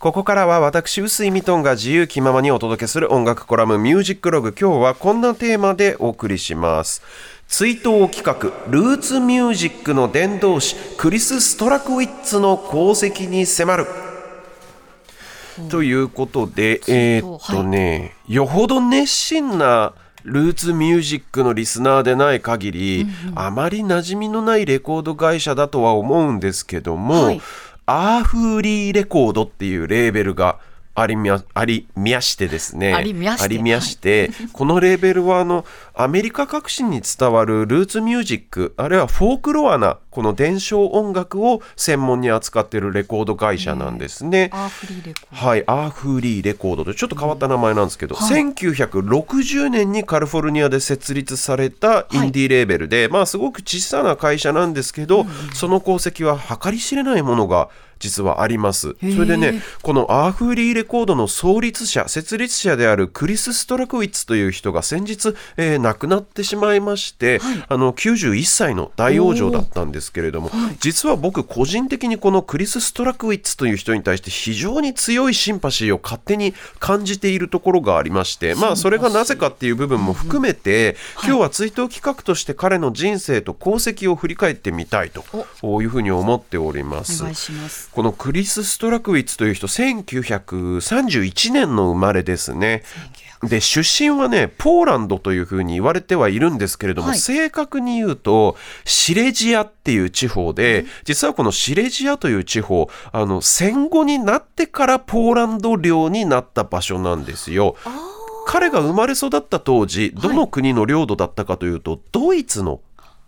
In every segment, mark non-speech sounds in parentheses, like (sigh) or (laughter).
ここからは私、臼井ミトンが自由気ままにお届けする音楽コラムミュージックログ。今日はこんなテーマでお送りします。追悼企画、ルーツミュージックの伝道師、クリス・ストラクウィッツの功績に迫る。ということで、えーっとね、よほど熱心なルーツミュージックのリスナーでない限り、あまり馴染みのないレコード会社だとは思うんですけども、はいアーフーリーレコードっていうレーベルがありみゃありみやしてですね。ありみやして。ありみやして。このレーベルはあのアメリカ各地に伝わるルーツミュージックあるいはフォークロアなこの伝承音楽を専門に扱っているレコード会社なんですね。アーフリーレコード。はい、アーフーリーレコードとちょっと変わった名前なんですけど、1960年にカリフォルニアで設立されたインディーレーベルで、まあすごく小さな会社なんですけど、その功績は計り知れないものが実はあります。それでね、このアーフーリーレコードの創立者、設立者であるクリス・ストラクウィッツという人が先日、えー亡くなってしまいまして、あの91歳の大往生だったんですけれども、実は僕個人的にこのクリス・ストラクウィッツという人に対して非常に強いシンパシーを勝手に感じているところがありまして、まあそれがなぜかっていう部分も含めて、今日は追悼企画として彼の人生と功績を振り返ってみたいとこういうふうに思っております。ます。このクリス・ストラクウィッツという人1931年の生まれですね。で出身はねポーランドというふうに言われてはいるんですけれども、はい。正確に言うとシレジアっていう地方で、実はこのシレジアという地方あの戦後になってからポーランド領になった場所なんですよ。彼が生まれ育った当時どの国の領土だったかというと、ドイツの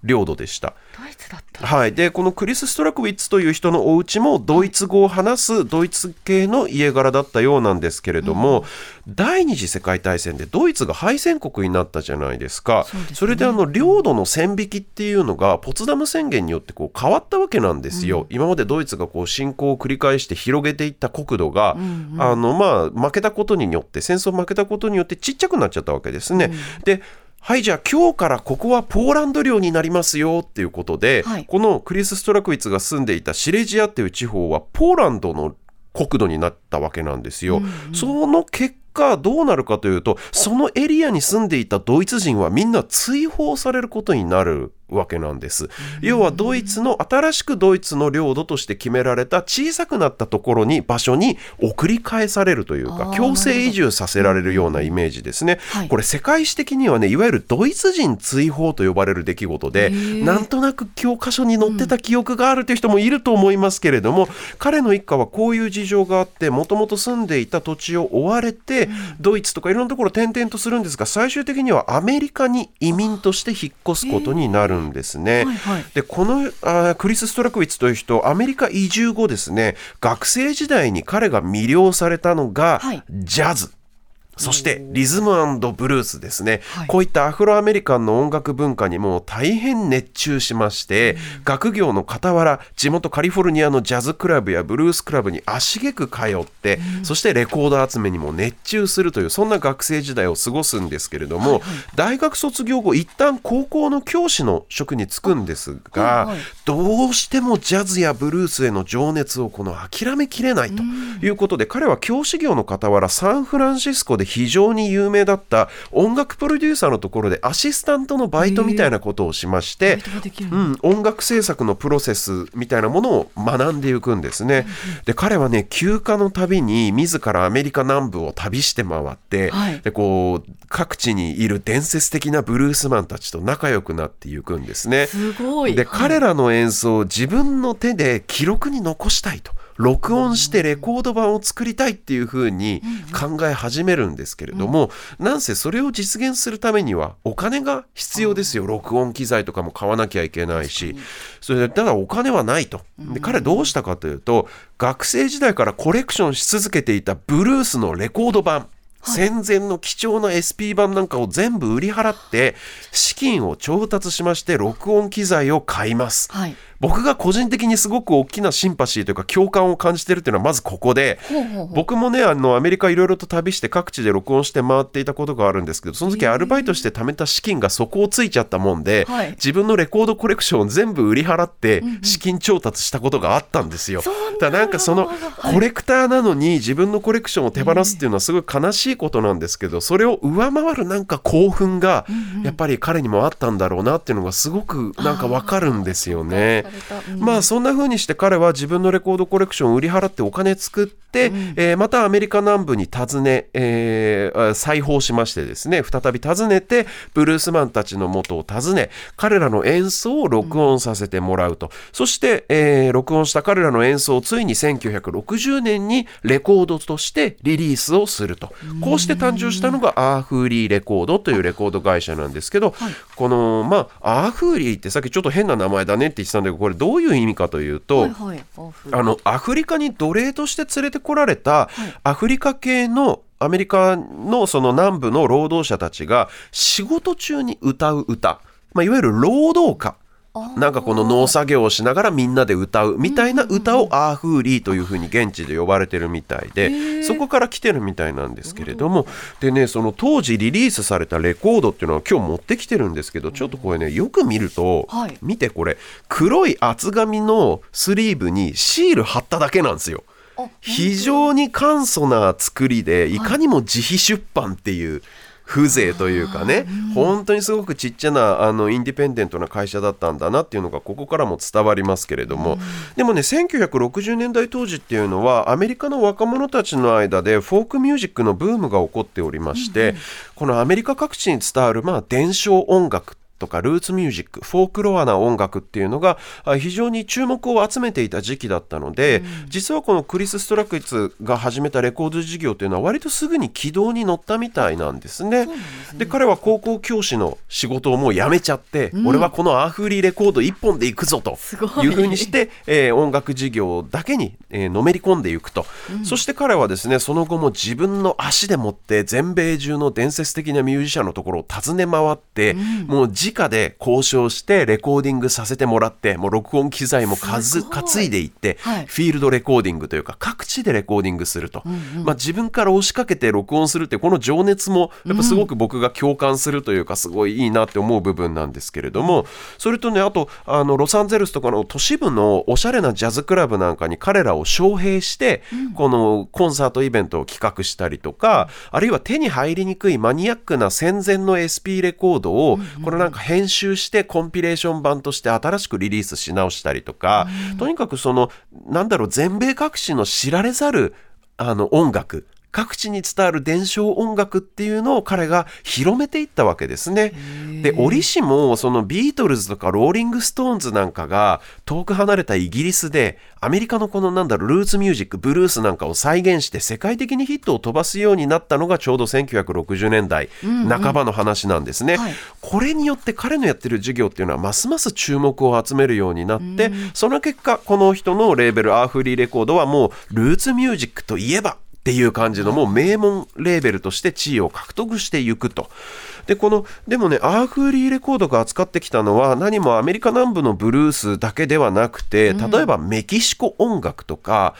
領土でした。ドイツだった。はい、でこのクリス・ストラクウィッツという人のお家もドイツ語を話すドイツ系の家柄だったようなんですけれども、第二次世界大戦でドイツが敗戦国になったじゃないですか。そね。それであの領土の線引きっていうのがポツダム宣言によってこう変わったわけなんですよ、今までドイツがこう侵攻を繰り返して広げていった国土が、あのまあ負けたことによって戦争負けたことによってちっちゃくなっちゃったわけですね。ではいじゃあ今日からここはポーランド領になりますよっていうことで、はい。このクリス・ストラクウィッツが住んでいたシレジアっていう地方はポーランドの国土になったわけなんですよ。その結果どうなるかというとそのエリアに住んでいたドイツ人はみんな追放されることになるわけなんです。要はドイツの新しくドイツの領土として決められた小さくなったところに場所に送り返されるというか強制移住させられるようなイメージですね。はい。これ世界史的にはねいわゆるドイツ人追放と呼ばれる出来事でー。なんとなく教科書に載ってた記憶があるという人もいると思いますけれども、彼の一家はこういう事情があってもともと住んでいた土地を追われて、ドイツとかいろんなところ転々とするんですが最終的にはアメリカに移民として引っ越すことになるんですね。はいはいでこのあークリス・ストラクウィッツという人アメリカ移住後ですね学生時代に彼が魅了されたのが、はいジャズ。そしてリズムブルースですね、はい。こういったアフロアメリカンの音楽文化にも大変熱中しまして、学業の傍ら地元カリフォルニアのジャズクラブやブルースクラブに足げく通って、そしてレコード集めにも熱中するというそんな学生時代を過ごすんですけれども、大学卒業後一旦高校の教師の職に就くんですが、はいはい。どうしてもジャズやブルースへの情熱をこの諦めきれないということで、彼は教師業の傍らサンフランシスコで非常に有名だった音楽プロデューサーのところでアシスタントのバイトみたいなことをしまして、うん、音楽制作のプロセスみたいなものを学んでいくんですね。で彼はね休暇のたびに自らアメリカ南部を旅して回って、はいでこう各地にいる伝説的なブルースマンたちと仲良くなっていくんですね。すごい。ではい彼らの演奏を自分の手で記録に残したいと録音してレコード版を作りたいっていうふうに考え始めるんですけれども、なんせそれを実現するためにはお金が必要ですよ。録音機材とかも買わなきゃいけないし。それでただお金はないと。で彼どうしたかというと学生時代からコレクションし続けていたブルースのレコード版戦前の貴重な SP 版なんかを全部売り払って資金を調達しまして録音機材を買います。はい。僕が個人的にすごく大きなシンパシーというか共感を感じてるっていうのはまずここで僕もねあのアメリカいろいろと旅して各地で録音して回っていたことがあるんですけどその時アルバイトして貯めた資金が底をついちゃったもんで、はい。自分のレコードコレクションを全部売り払って資金調達したことがあったんですよ。だ。からなんかそのはい。コレクターなのに自分のコレクションを手放すっていうのはすごい悲しいことなんですけどそれを上回るなんか興奮がやっぱり彼にもあったんだろうなっていうのがすごくなんかわかるんですよね。まあそんな風にして彼は自分のレコードコレクションを売り払ってお金作って、えーまたアメリカ南部に訪ね、えーあ再訪しましてですね再び訪ねてブルースマンたちの元を訪ね彼らの演奏を録音させてもらうと、そして、えー録音した彼らの演奏をついに1960年にレコードとしてリリースをすると。こうして誕生したのがアーフーリーレコードというレコード会社なんですけど、このまあアーフーリーってさっきちょっと変な名前だねって言ってたんだけどこれどういう意味かというと、はいはい。あのアフリカに奴隷として連れてこられたアフリカ系のアメリカのその南部の労働者たちが仕事中に歌う歌、まあ、いわゆる労働歌なんかこの農作業をしながらみんなで歌うみたいな歌をアーフーリーというふうに現地で呼ばれてるみたいでそこから来てるみたいなんですけれども。でねその当時リリースされたレコードっていうのは今日持ってきてるんですけどちょっとこれねよく見るとはい。見てこれ黒い厚紙のスリーブにシール貼っただけなんですよ。あ非常に簡素な作りでいかにも自費出版っていう風情というかね、本当にすごくちっちゃなあのインディペンデントな会社だったんだなっていうのがここからも伝わりますけれども、でもね1960年代当時っていうのはアメリカの若者たちの間でフォークミュージックのブームが起こっておりまして、このアメリカ各地に伝わるまあ伝承音楽とかルーツミュージックフォークロアな音楽っていうのがあ非常に注目を集めていた時期だったので、実はこのクリス・ストラックイツが始めたレコード事業っていうのは割とすぐに軌道に乗ったみたいなんですね。で彼は高校教師の仕事をもう辞めちゃって、俺はこのアーフーリーレコード1本で行くぞとい。いうふうにして、えー音楽事業だけに、えーのめり込んでいくと、そして彼はですねその後も自分の足でもって全米中の伝説的なミュージシャンのところを訪ね回って、もう直で交渉してレコーディングさせてもらってもう録音機材も担いでいって、はい。フィールドレコーディングというか各地でレコーディングすると、まあ、自分から押しかけて録音するってこの情熱もやっぱすごく僕が共感するというかすごいいいなって思う部分なんですけれどもそれとねあとあのロサンゼルスとかの都市部のおしゃれなジャズクラブなんかに彼らを招聘して、このコンサートイベントを企画したりとかあるいは手に入りにくいマニアックな戦前の SP レコードをこれなんか編集してコンピレーション版として新しくリリースし直したりとか、とにかくそのなんだろう全米各地の知られざるあの音楽各地に伝わる伝承音楽っていうのを彼が広めていったわけですね。で折しもそのビートルズとかローリング・ストーンズなんかが遠く離れたイギリスでアメリカのこのなんだろうルーツミュージックブルースなんかを再現して世界的にヒットを飛ばすようになったのがちょうど1960年代半ばの話なんですね。はいこれによって彼のやってる授業っていうのはますます注目を集めるようになって、その結果この人のレーベルアーフリーレコードはもうルーツミュージックといえばっていう感じのもう名門レーベルとして地位を獲得していくと。でこのでもねアーフーリーレコードが扱ってきたのは何もアメリカ南部のブルースだけではなくて例えばメキシコ音楽とか、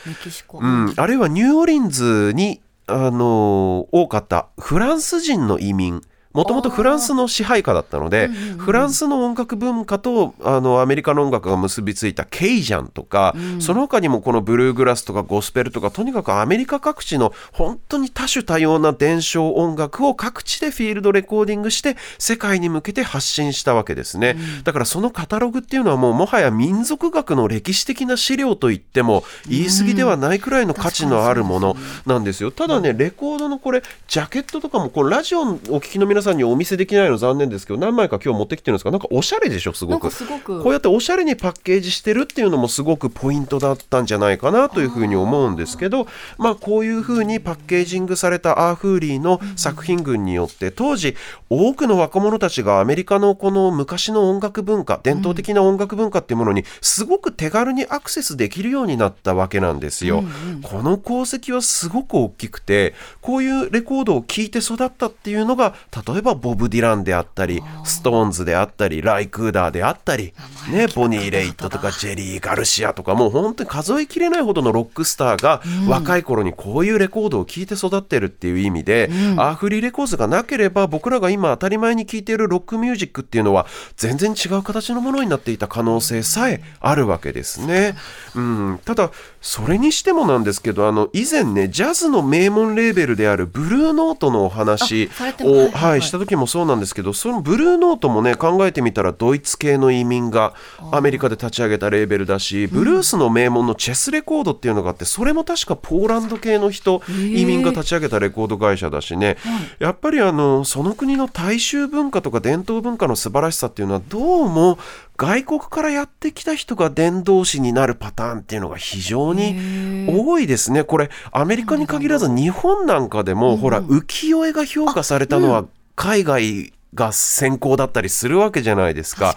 うん、あるいはニューオーリンズに、あの多かったフランス人の移民もともとフランスの支配下だったので、フランスの音楽文化とあのアメリカの音楽が結びついたケイジャンとか、その他にもこのブルーグラスとかゴスペルとかとにかくアメリカ各地の本当に多種多様な伝承音楽を各地でフィールドレコーディングして世界に向けて発信したわけですね、だからそのカタログっていうのはもうもはや民族学の歴史的な資料といっても言い過ぎではないくらいの価値のあるものなんですよ。ただねレコードのこれジャケットとかもこれラジオをお聞きの皆さんにお見せできないの残念ですけど何枚か今日持ってきてるんですがなんかおしゃれでしょすごく。すごく。こうやっておしゃれにパッケージしてるっていうのもすごくポイントだったんじゃないかなというふうに思うんですけどまあこういうふうにパッケージングされたアーフーリーの作品群によって当時多くの若者たちがアメリカのこの昔の音楽文化伝統的な音楽文化っていうものにすごく手軽にアクセスできるようになったわけなんですよ。この功績はすごく大きくてこういうレコードを聴いて育ったっていうのが例例えばボブ・ディランであったりストーンズであったりライクーダーであったり、ね、ボニー・レイットとかジェリー・ガルシアとかもう本当に数えきれないほどのロックスターが若い頃にこういうレコードを聴いて育ってるっていう意味で、アーフリーレコーズがなければ僕らが今当たり前に聴いているロックミュージックっていうのは全然違う形のものになっていた可能性さえあるわけですね。うん、ただそれにしてもなんですけどあの以前ねジャズの名門レーベルであるブルーノートのお話を、はい、した時もそうなんですけどそのブルーノートもね考えてみたらドイツ系の移民がアメリカで立ち上げたレーベルだしブルースの名門のチェスレコードっていうのがあってそれも確かポーランド系の人移民が立ち上げたレコード会社だしね。やっぱりあのその国の大衆文化とか伝統文化の素晴らしさっていうのはどうも外国からやってきた人が伝道師になるパターンっていうのが非常に多いですね。これアメリカに限らず日本なんかでも、ほら浮世絵が評価されたのは海外が先行だったりするわけじゃないですか。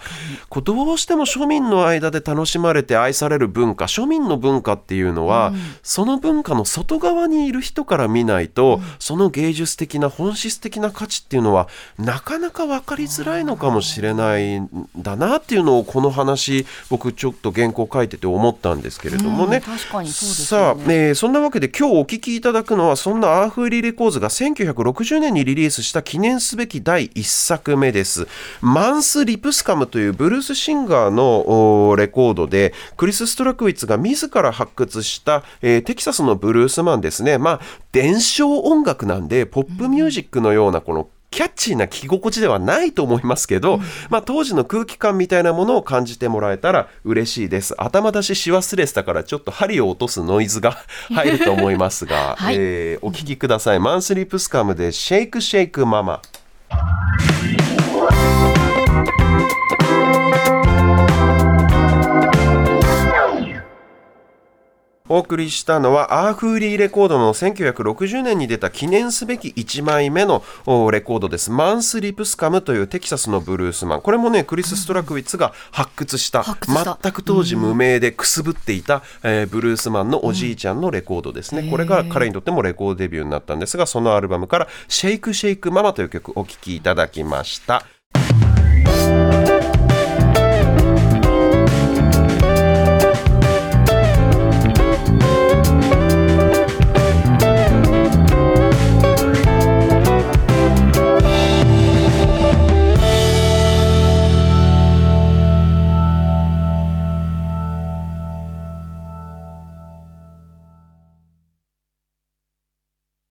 こうどうしても庶民の間で楽しまれて愛される文化庶民の文化っていうのは、うん、その文化の外側にいる人から見ないと、うん、その芸術的な本質的な価値っていうのはなかなか分かりづらいのかもしれないんだなっていうのをこの話僕ちょっと原稿書いてて思ったんですけれどもね。うん、確かにそうです、ね、さあ、えー、そんなわけで今日お聞きいただくのはそんなアーフーリーレコーズが1960年にリリースした記念すべき第1作目です。マンス・リプスカムというブルースシンガーのレコードで、クリス・ストラクウィッツが自ら発掘した、えー、テキサスのブルースマンですね。まあ、伝承音楽なんで、ポップミュージックのようなこのキャッチーな聞き心地ではないと思いますけど、うん、まあ、当時の空気感みたいなものを感じてもらえたら嬉しいです。頭出しし忘れてたからちょっと針を落とすノイズが (laughs) 入ると思いますが、(laughs) はい、えー、お聞きください。マンスリープスカムでシェイクシェイクママ Yeah. お送りしたのはアーフーリーレコードの1960年に出た記念すべき1枚目のレコードです。マンス・リプスカムというテキサスのブルースマン。これもね、クリス・ストラクウィッツが発掘した、全く当時無名でくすぶっていた、えー、ブルースマンのおじいちゃんのレコードですね。これが彼にとってもレコードデビューになったんですが、そのアルバムからシェイクシェイクママという曲お聴きいただきました。